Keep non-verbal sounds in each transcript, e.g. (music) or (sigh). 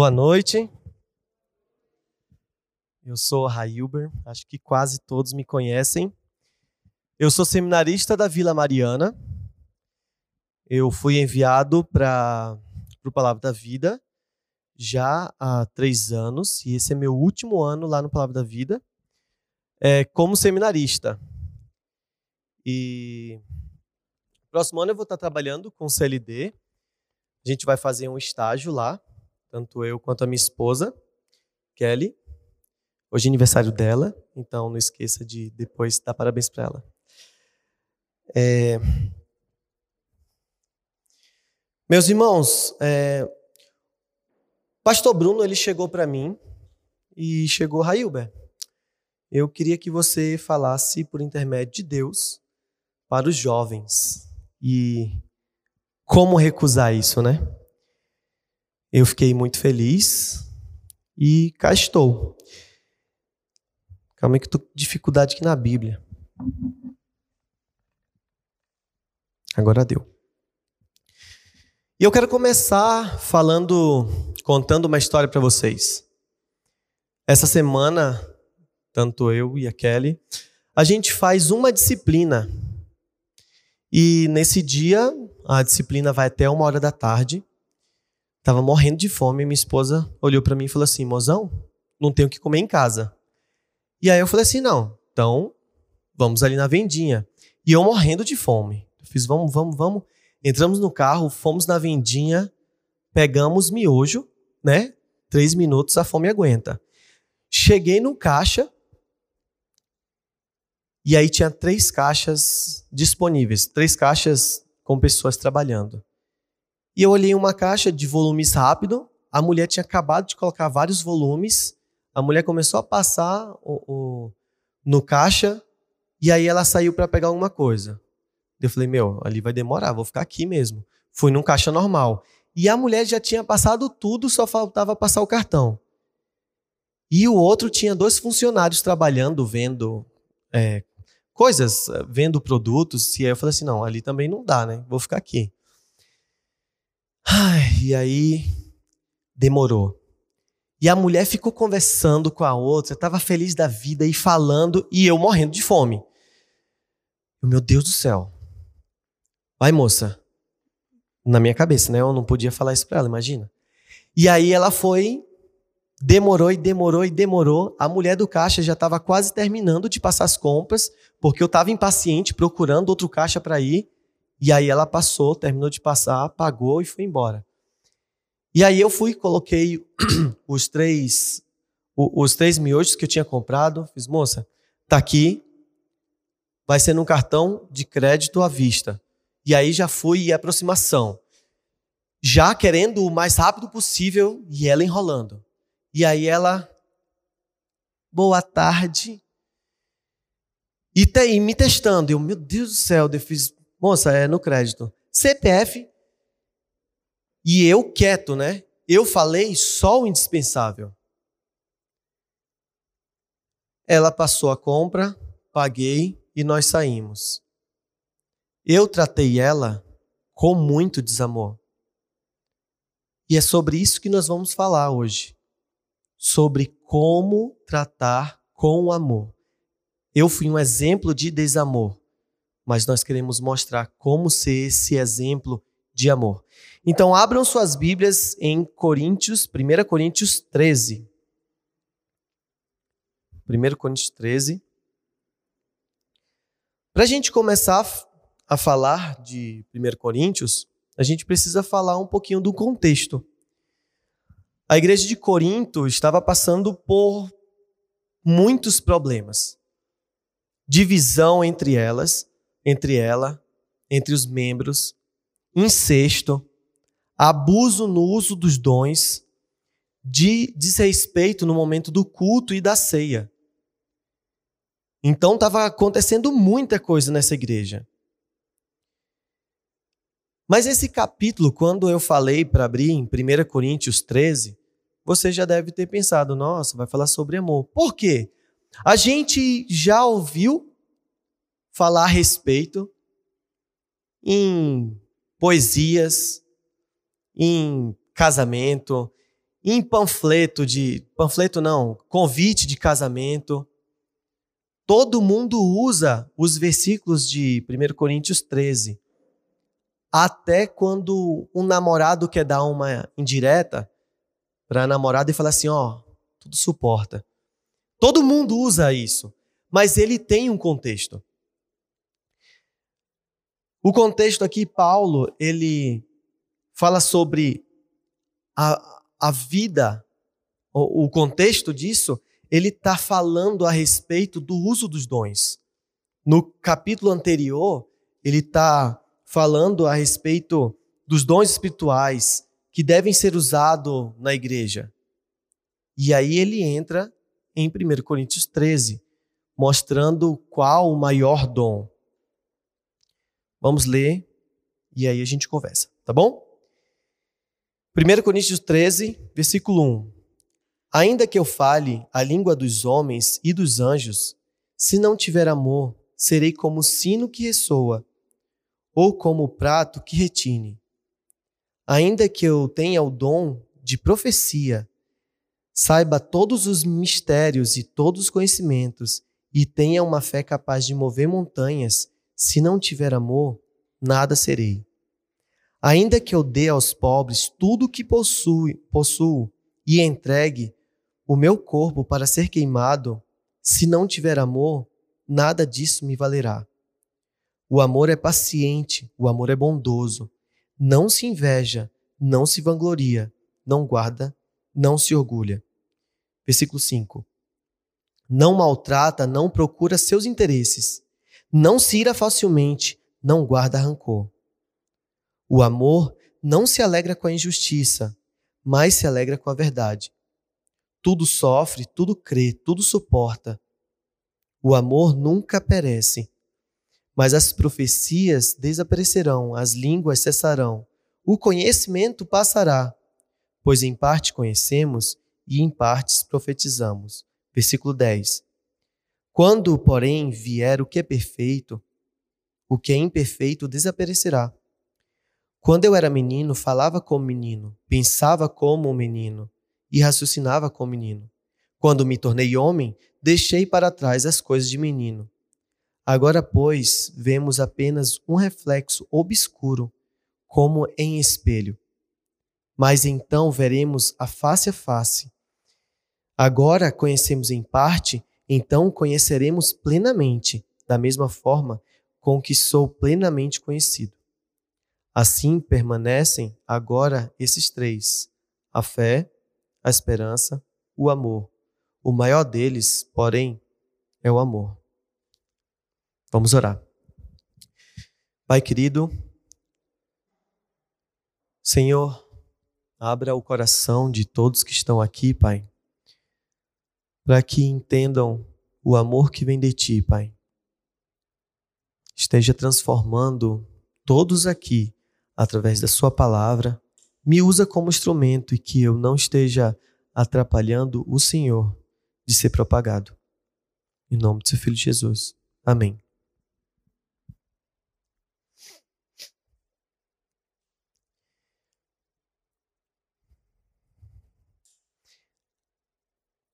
Boa noite. Eu sou Railber, acho que quase todos me conhecem. Eu sou seminarista da Vila Mariana. Eu fui enviado para o Palavra da Vida já há três anos, e esse é meu último ano lá no Palavra da Vida, é, como seminarista. E próximo ano eu vou estar trabalhando com o CLD. A gente vai fazer um estágio lá, tanto eu quanto a minha esposa, Kelly. Hoje é aniversário dela, então não esqueça de depois dar parabéns para ela. É... Meus irmãos, é... Pastor Bruno ele chegou para mim e chegou Railber. Eu queria que você falasse por intermédio de Deus para os jovens e como recusar isso, né? Eu fiquei muito feliz e cá estou. Calma aí que estou com dificuldade aqui na Bíblia. Agora deu. E eu quero começar falando, contando uma história para vocês. Essa semana, tanto eu e a Kelly, a gente faz uma disciplina. E nesse dia, a disciplina vai até uma hora da tarde. Tava morrendo de fome minha esposa olhou para mim e falou assim: mozão, não tenho o que comer em casa. E aí eu falei assim: não, então vamos ali na vendinha. E eu morrendo de fome. Eu fiz: vamos, vamos, vamos. Entramos no carro, fomos na vendinha, pegamos miojo, né? Três minutos, a fome aguenta. Cheguei no caixa, e aí tinha três caixas disponíveis, três caixas com pessoas trabalhando. E eu olhei uma caixa de volumes rápido, a mulher tinha acabado de colocar vários volumes a mulher começou a passar o, o, no caixa e aí ela saiu para pegar alguma coisa. Eu falei, meu, ali vai demorar, vou ficar aqui mesmo. Fui num caixa normal. E a mulher já tinha passado tudo, só faltava passar o cartão. E o outro tinha dois funcionários trabalhando, vendo é, coisas, vendo produtos. E aí eu falei assim: não, ali também não dá, né? Vou ficar aqui. Ai, e aí demorou. E a mulher ficou conversando com a outra, estava feliz da vida e falando, e eu morrendo de fome. Meu Deus do céu. Vai, moça. Na minha cabeça, né? Eu não podia falar isso para ela, imagina. E aí ela foi, demorou e demorou e demorou. A mulher do caixa já estava quase terminando de passar as compras, porque eu estava impaciente procurando outro caixa para ir. E aí ela passou, terminou de passar, pagou e foi embora. E aí eu fui, coloquei (clears throat) os três, os três miojos que eu tinha comprado. Fiz, moça, tá aqui, vai ser num cartão de crédito à vista. E aí já fui e aproximação. Já querendo o mais rápido possível e ela enrolando. E aí ela, boa tarde. E, te, e me testando. Eu, meu Deus do céu, eu fiz, moça, é no crédito. CPF e eu quieto, né? Eu falei só o indispensável. Ela passou a compra, paguei e nós saímos. Eu tratei ela com muito desamor. E é sobre isso que nós vamos falar hoje. Sobre como tratar com amor. Eu fui um exemplo de desamor, mas nós queremos mostrar como ser esse exemplo de amor. Então, abram suas Bíblias em Coríntios, 1 Coríntios 13. 1 Coríntios 13. Para a gente começar a falar de 1 Coríntios, a gente precisa falar um pouquinho do contexto. A igreja de Corinto estava passando por muitos problemas. Divisão entre elas, entre ela, entre os membros, incesto, abuso no uso dos dons, de desrespeito no momento do culto e da ceia. Então estava acontecendo muita coisa nessa igreja. Mas esse capítulo, quando eu falei para abrir em 1 Coríntios 13, você já deve ter pensado, nossa, vai falar sobre amor. Por quê? A gente já ouviu falar a respeito em poesias, em casamento, em panfleto de panfleto não, convite de casamento. Todo mundo usa os versículos de 1 Coríntios 13. Até quando um namorado quer dar uma indireta para a namorada e falar assim, ó, tudo suporta. Todo mundo usa isso, mas ele tem um contexto. O contexto aqui, Paulo, ele fala sobre a, a vida, o, o contexto disso, ele está falando a respeito do uso dos dons. No capítulo anterior, ele está falando a respeito dos dons espirituais que devem ser usados na igreja. E aí ele entra em 1 Coríntios 13, mostrando qual o maior dom. Vamos ler e aí a gente conversa, tá bom? 1 Coríntios 13, versículo 1. Ainda que eu fale a língua dos homens e dos anjos, se não tiver amor, serei como o sino que ressoa, ou como o prato que retine. Ainda que eu tenha o dom de profecia, saiba todos os mistérios e todos os conhecimentos, e tenha uma fé capaz de mover montanhas, se não tiver amor, nada serei. Ainda que eu dê aos pobres tudo o que possuo, possuo e entregue o meu corpo para ser queimado, se não tiver amor, nada disso me valerá. O amor é paciente, o amor é bondoso, não se inveja, não se vangloria, não guarda, não se orgulha. Versículo 5. Não maltrata, não procura seus interesses, não se ira facilmente, não guarda rancor. O amor não se alegra com a injustiça, mas se alegra com a verdade. Tudo sofre, tudo crê, tudo suporta. O amor nunca perece. Mas as profecias desaparecerão, as línguas cessarão, o conhecimento passará, pois em parte conhecemos e em partes profetizamos. Versículo 10. Quando, porém, vier o que é perfeito, o que é imperfeito desaparecerá. Quando eu era menino, falava como menino, pensava como um menino e raciocinava como menino. Quando me tornei homem, deixei para trás as coisas de menino. Agora, pois, vemos apenas um reflexo obscuro, como em espelho. Mas então veremos a face a face. Agora conhecemos em parte, então conheceremos plenamente, da mesma forma com que sou plenamente conhecido. Assim permanecem agora esses três: a fé, a esperança, o amor. O maior deles, porém, é o amor. Vamos orar. Pai querido, Senhor, abra o coração de todos que estão aqui, Pai, para que entendam o amor que vem de Ti, Pai. Esteja transformando todos aqui através da Sua palavra, me usa como instrumento e que eu não esteja atrapalhando o Senhor de ser propagado. Em nome de seu Filho Jesus. Amém.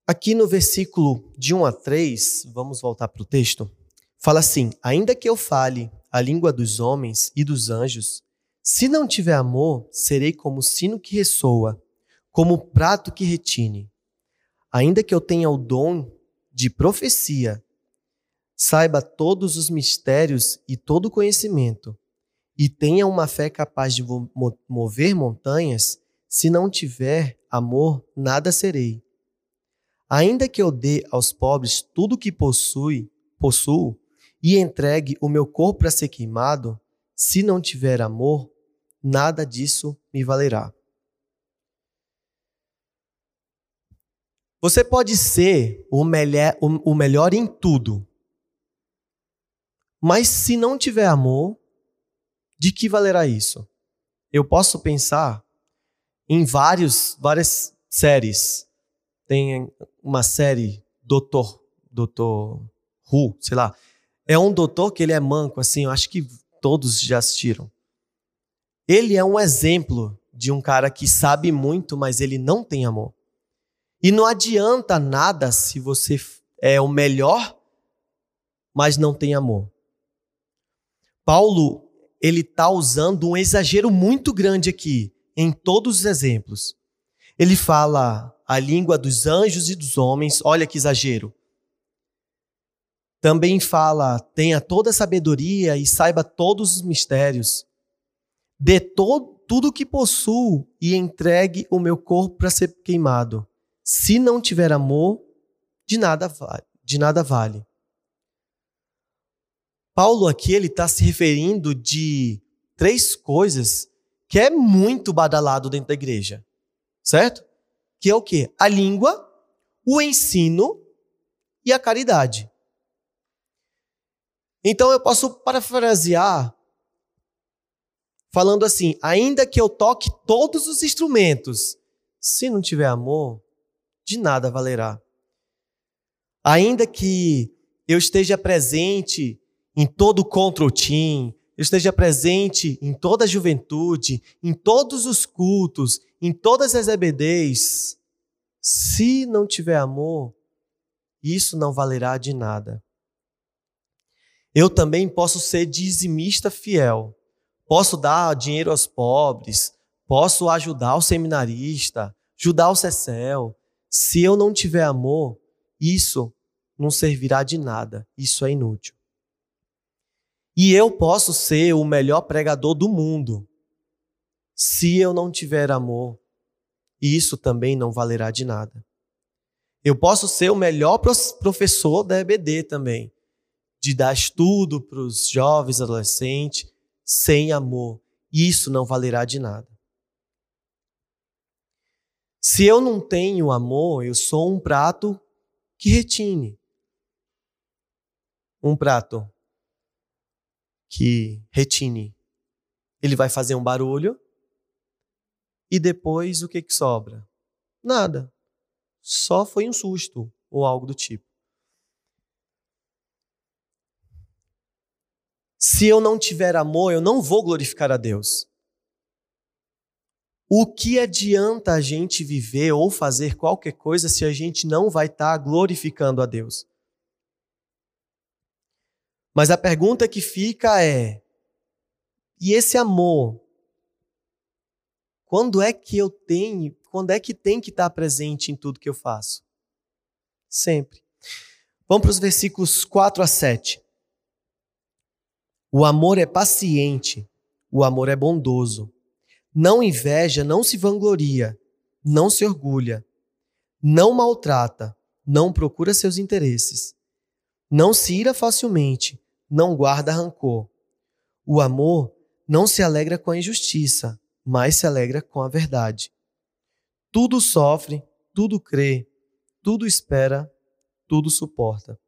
Aqui no versículo de 1 a 3, vamos voltar para o texto, fala assim: Ainda que eu fale a língua dos homens e dos anjos, se não tiver amor, serei como o sino que ressoa, como o prato que retine. Ainda que eu tenha o dom de profecia, saiba todos os mistérios e todo o conhecimento, e tenha uma fé capaz de mover montanhas, se não tiver amor, nada serei. Ainda que eu dê aos pobres tudo o que possui, possuo, e entregue o meu corpo para ser queimado, se não tiver amor, nada disso me valerá. Você pode ser o melhor, o melhor em tudo, mas se não tiver amor, de que valerá isso? Eu posso pensar em vários, várias séries. Tem uma série Doutor, Doutor Who, sei lá. É um doutor que ele é manco, assim, eu acho que todos já assistiram. Ele é um exemplo de um cara que sabe muito, mas ele não tem amor. E não adianta nada se você é o melhor, mas não tem amor. Paulo, ele está usando um exagero muito grande aqui, em todos os exemplos. Ele fala a língua dos anjos e dos homens, olha que exagero. Também fala, tenha toda a sabedoria e saiba todos os mistérios. Dê todo, tudo o que possuo e entregue o meu corpo para ser queimado. Se não tiver amor, de nada vale. De nada vale. Paulo aqui ele está se referindo de três coisas que é muito badalado dentro da igreja, certo? Que é o quê? A língua, o ensino e a caridade. Então eu posso parafrasear falando assim: ainda que eu toque todos os instrumentos, se não tiver amor, de nada valerá. Ainda que eu esteja presente em todo o control team, eu esteja presente em toda a juventude, em todos os cultos, em todas as EBDs, se não tiver amor, isso não valerá de nada. Eu também posso ser dizimista fiel, posso dar dinheiro aos pobres, posso ajudar o seminarista, ajudar o Cecel, se eu não tiver amor, isso não servirá de nada, isso é inútil. E eu posso ser o melhor pregador do mundo, se eu não tiver amor, isso também não valerá de nada. Eu posso ser o melhor professor da EBD também, de dar estudo para os jovens, adolescentes, sem amor, isso não valerá de nada. Se eu não tenho amor, eu sou um prato que retine. Um prato que retine. Ele vai fazer um barulho e depois o que, que sobra? Nada. Só foi um susto ou algo do tipo. Se eu não tiver amor, eu não vou glorificar a Deus. O que adianta a gente viver ou fazer qualquer coisa se a gente não vai estar tá glorificando a Deus? Mas a pergunta que fica é: e esse amor? Quando é que eu tenho, quando é que tem que estar presente em tudo que eu faço? Sempre. Vamos para os versículos 4 a 7. O amor é paciente, o amor é bondoso não inveja, não se vangloria, não se orgulha, não maltrata, não procura seus interesses, não se ira facilmente, não guarda rancor. O amor não se alegra com a injustiça, mas se alegra com a verdade. Tudo sofre, tudo crê, tudo espera, tudo suporta.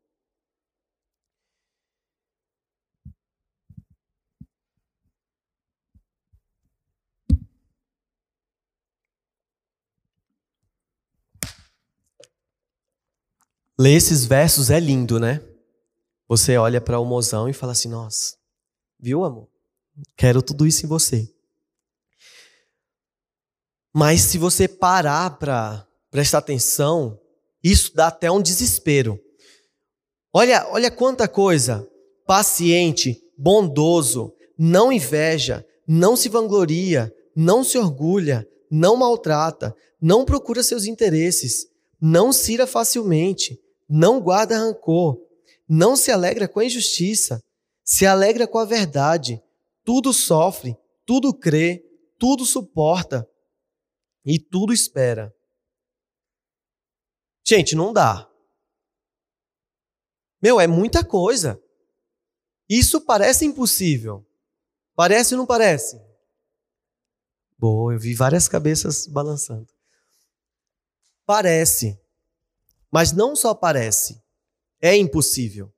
Ler esses versos é lindo, né? Você olha para o mozão e fala assim: Nossa, viu, amor? Quero tudo isso em você. Mas se você parar para prestar atenção, isso dá até um desespero. Olha, olha quanta coisa. Paciente, bondoso, não inveja, não se vangloria, não se orgulha, não maltrata, não procura seus interesses, não se facilmente, não guarda rancor, não se alegra com a injustiça, se alegra com a verdade, tudo sofre, tudo crê, tudo suporta e tudo espera. Gente, não dá. Meu, é muita coisa. Isso parece impossível. Parece ou não parece? Boa, eu vi várias cabeças balançando. Parece, mas não só parece, é impossível.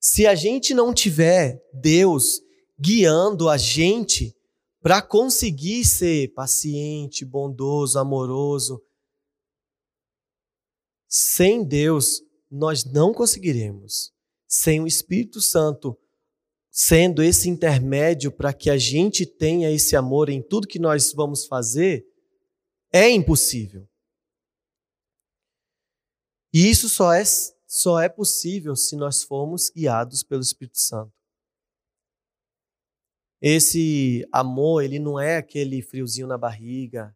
Se a gente não tiver Deus guiando a gente para conseguir ser paciente, bondoso, amoroso, sem Deus nós não conseguiremos. Sem o Espírito Santo sendo esse intermédio para que a gente tenha esse amor em tudo que nós vamos fazer, é impossível. E isso só é, só é possível se nós formos guiados pelo Espírito Santo. Esse amor, ele não é aquele friozinho na barriga,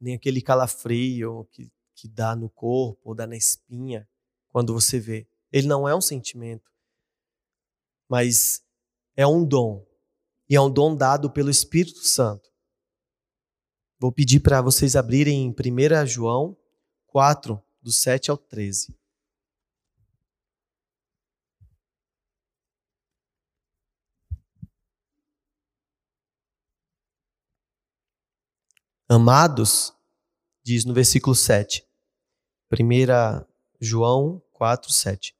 nem aquele calafrio que, que dá no corpo ou dá na espinha quando você vê. Ele não é um sentimento, mas é um dom. E é um dom dado pelo Espírito Santo. Vou pedir para vocês abrirem em 1 João 4, do 7 ao 13. Amados, diz no versículo 7. 1 João 4, 7.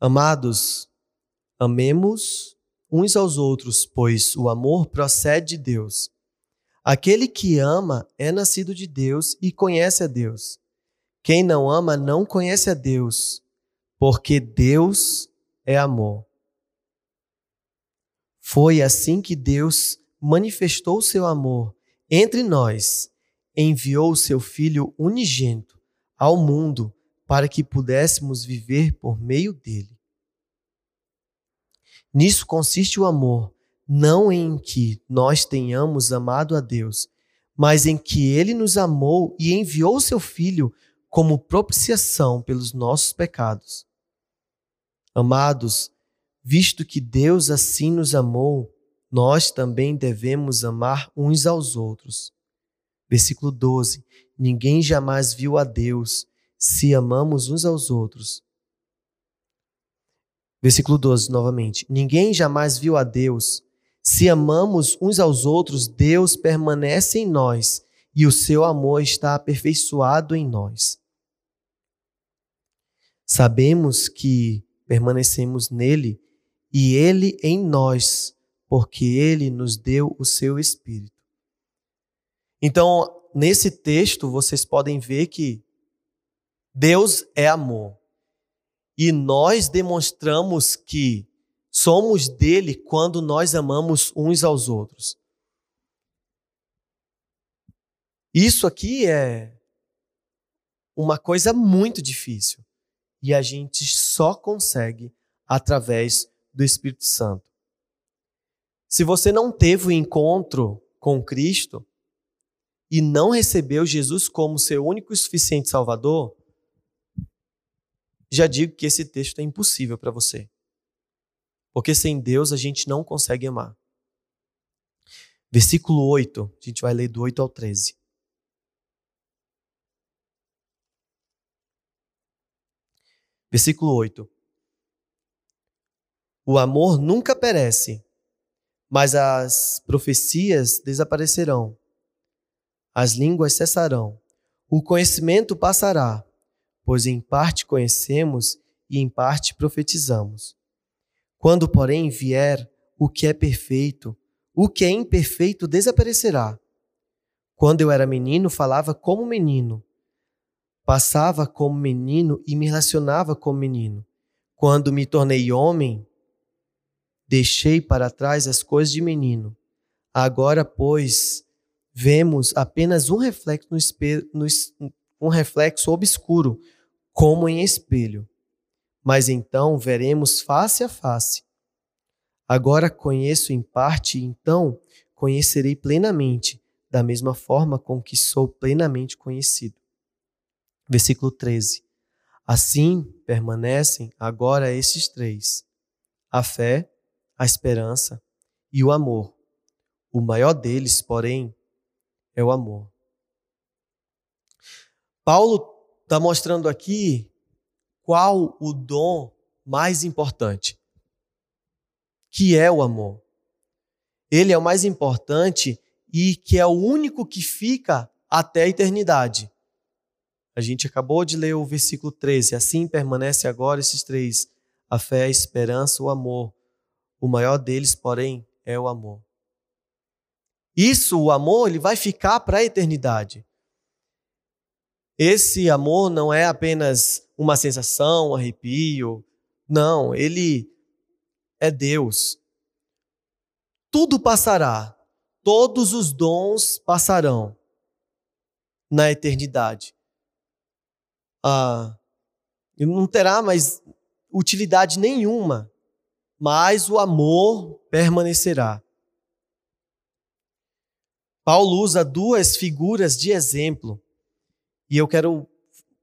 Amados, amemos uns aos outros, pois o amor procede de Deus. Aquele que ama é nascido de Deus e conhece a Deus. Quem não ama não conhece a Deus, porque Deus é amor. Foi assim que Deus manifestou o seu amor entre nós, enviou o seu Filho unigênito ao mundo para que pudéssemos viver por meio dele. Nisso consiste o amor, não em que nós tenhamos amado a Deus, mas em que ele nos amou e enviou seu Filho como propiciação pelos nossos pecados. Amados, visto que Deus assim nos amou, nós também devemos amar uns aos outros. Versículo 12: Ninguém jamais viu a Deus se amamos uns aos outros. Versículo 12, novamente. Ninguém jamais viu a Deus. Se amamos uns aos outros, Deus permanece em nós e o seu amor está aperfeiçoado em nós. Sabemos que permanecemos nele e ele em nós, porque ele nos deu o seu Espírito. Então, nesse texto, vocês podem ver que Deus é amor. E nós demonstramos que somos dele quando nós amamos uns aos outros. Isso aqui é uma coisa muito difícil e a gente só consegue através do Espírito Santo. Se você não teve o um encontro com Cristo e não recebeu Jesus como seu único e suficiente Salvador, já digo que esse texto é impossível para você. Porque sem Deus a gente não consegue amar. Versículo 8, a gente vai ler do 8 ao 13. Versículo 8. O amor nunca perece, mas as profecias desaparecerão, as línguas cessarão, o conhecimento passará, pois em parte conhecemos e em parte profetizamos. Quando, porém, vier o que é perfeito, o que é imperfeito desaparecerá. Quando eu era menino, falava como menino, passava como menino e me relacionava como menino. Quando me tornei homem, deixei para trás as coisas de menino. Agora, pois, vemos apenas um reflexo, no espelho, no, um reflexo obscuro como em espelho. Mas então veremos face a face. Agora conheço em parte, então conhecerei plenamente, da mesma forma com que sou plenamente conhecido. Versículo 13. Assim permanecem agora esses três: a fé, a esperança e o amor. O maior deles, porém, é o amor. Paulo está mostrando aqui qual o dom mais importante, que é o amor. Ele é o mais importante e que é o único que fica até a eternidade. A gente acabou de ler o versículo 13. Assim permanece agora esses três: a fé, a esperança, o amor. O maior deles, porém, é o amor. Isso, o amor, ele vai ficar para a eternidade. Esse amor não é apenas uma sensação, um arrepio. Não, ele é Deus. Tudo passará, todos os dons passarão na eternidade. Ah, não terá mais utilidade nenhuma, mas o amor permanecerá. Paulo usa duas figuras de exemplo e eu quero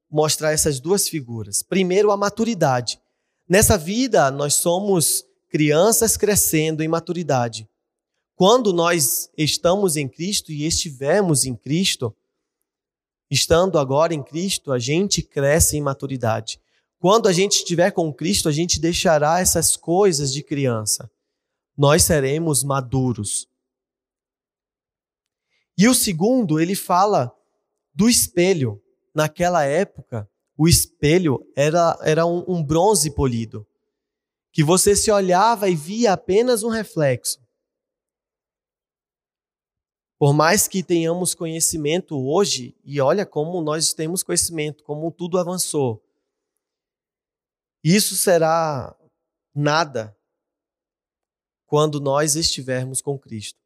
mostrar essas duas figuras. Primeiro, a maturidade. Nessa vida, nós somos crianças crescendo em maturidade. Quando nós estamos em Cristo e estivermos em Cristo, estando agora em Cristo, a gente cresce em maturidade. Quando a gente estiver com Cristo, a gente deixará essas coisas de criança. Nós seremos maduros. E o segundo, ele fala do espelho. Naquela época, o espelho era, era um, um bronze polido, que você se olhava e via apenas um reflexo. Por mais que tenhamos conhecimento hoje, e olha como nós temos conhecimento, como tudo avançou, isso será nada quando nós estivermos com Cristo.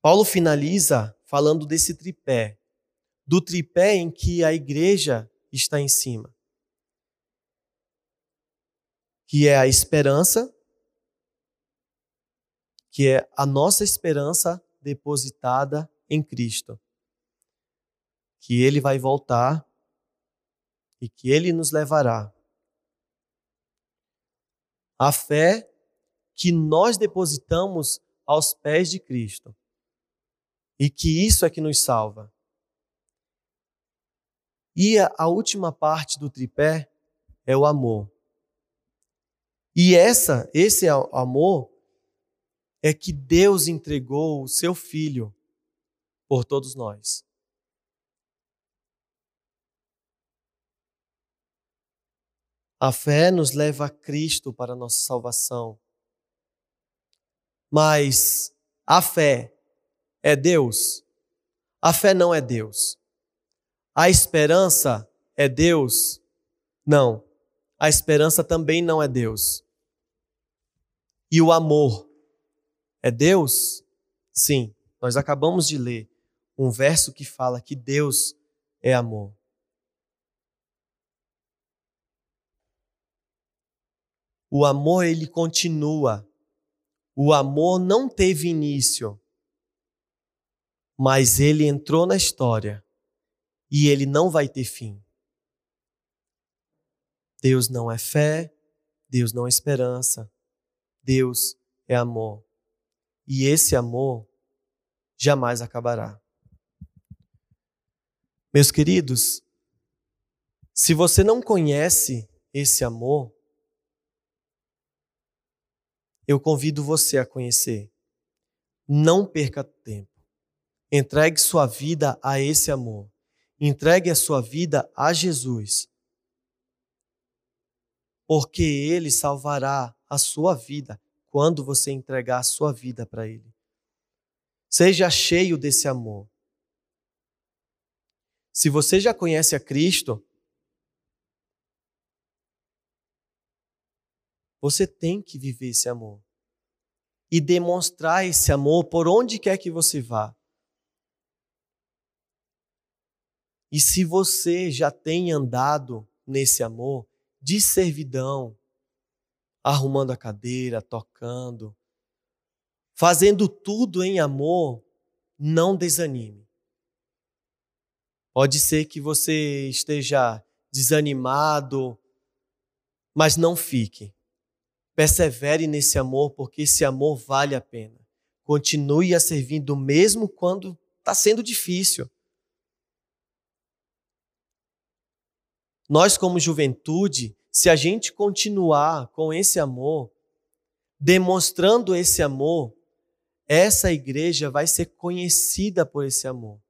Paulo finaliza falando desse tripé, do tripé em que a igreja está em cima, que é a esperança, que é a nossa esperança depositada em Cristo. Que Ele vai voltar e que Ele nos levará. A fé que nós depositamos aos pés de Cristo. E que isso é que nos salva. E a, última parte do tripé é o amor. E essa, esse amor é que Deus entregou o seu Filho por todos nós. A fé nos leva a Cristo para a nossa salvação. Mas a fé é Deus? A fé não é Deus. A esperança é Deus? Não. A esperança também não é Deus. E o amor é Deus? Sim, nós acabamos de ler um verso que fala que Deus é amor. O amor ele continua. O amor não teve início, mas ele entrou na história e ele não vai ter fim. Deus não é fé, Deus não é esperança, Deus é amor. E esse amor jamais acabará. Meus queridos, se você não conhece esse amor, eu convido você a conhecer. Não perca tempo. Entregue sua vida a esse amor. Entregue a sua vida a Jesus. Porque Ele salvará a sua vida quando você entregar a sua vida para Ele. Seja cheio desse amor. Se você já conhece a Cristo, você tem que viver esse amor e demonstrar esse amor por onde quer que você vá. E se você já tem andado nesse amor de servidão, arrumando a cadeira, tocando, fazendo tudo em amor, não desanime. Pode ser que você esteja desanimado, mas não fique. Persevere nesse amor, porque esse amor vale a pena. Continue a servindo mesmo quando está sendo difícil. Nós, como juventude, se a gente continuar com esse amor, demonstrando esse amor, essa igreja vai ser conhecida por esse amor.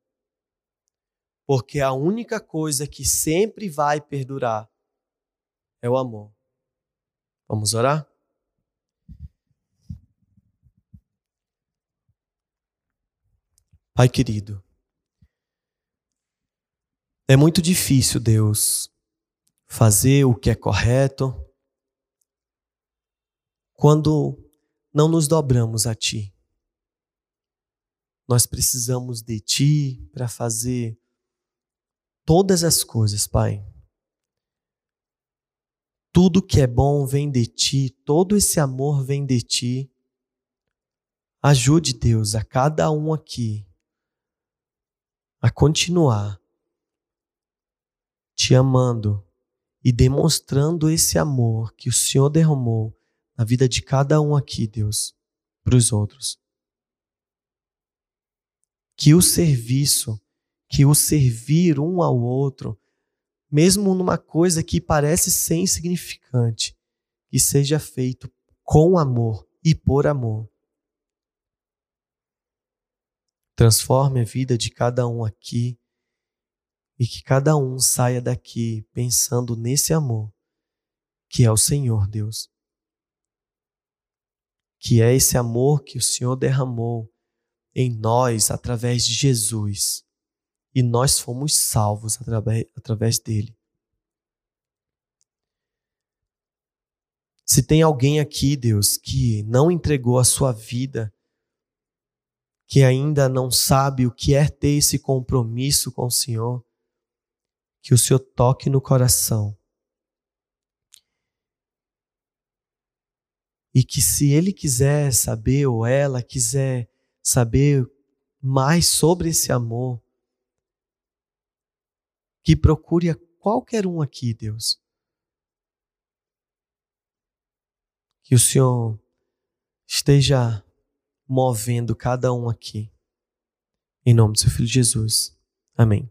Porque a única coisa que sempre vai perdurar é o amor. Vamos orar? Pai querido, é muito difícil, Deus, fazer o que é correto quando não nos dobramos a Ti. Nós precisamos de Ti para fazer todas as coisas, Pai. Tudo que é bom vem de Ti, todo esse amor vem de Ti. Ajude, Deus, a cada um aqui a continuar te amando e demonstrando esse amor que o Senhor derramou na vida de cada um aqui, Deus, para os outros. Que o serviço, que o servir um ao outro, mesmo numa coisa que parece ser insignificante, que seja feito com amor e por amor. Transforme a vida de cada um aqui e que cada um saia daqui pensando nesse amor que é o Senhor Deus. Que é esse amor que o Senhor derramou em nós através de Jesus e nós fomos salvos através, dele. Se tem alguém aqui, Deus, que não entregou a sua vida que ainda não sabe o que é ter esse compromisso com o Senhor, que o Senhor toque no coração. E que se ele quiser saber, ou ela quiser saber mais sobre esse amor, que procure a qualquer um aqui, Deus. Que o Senhor esteja movendo cada um aqui. Em nome do seu filho Jesus. Amém.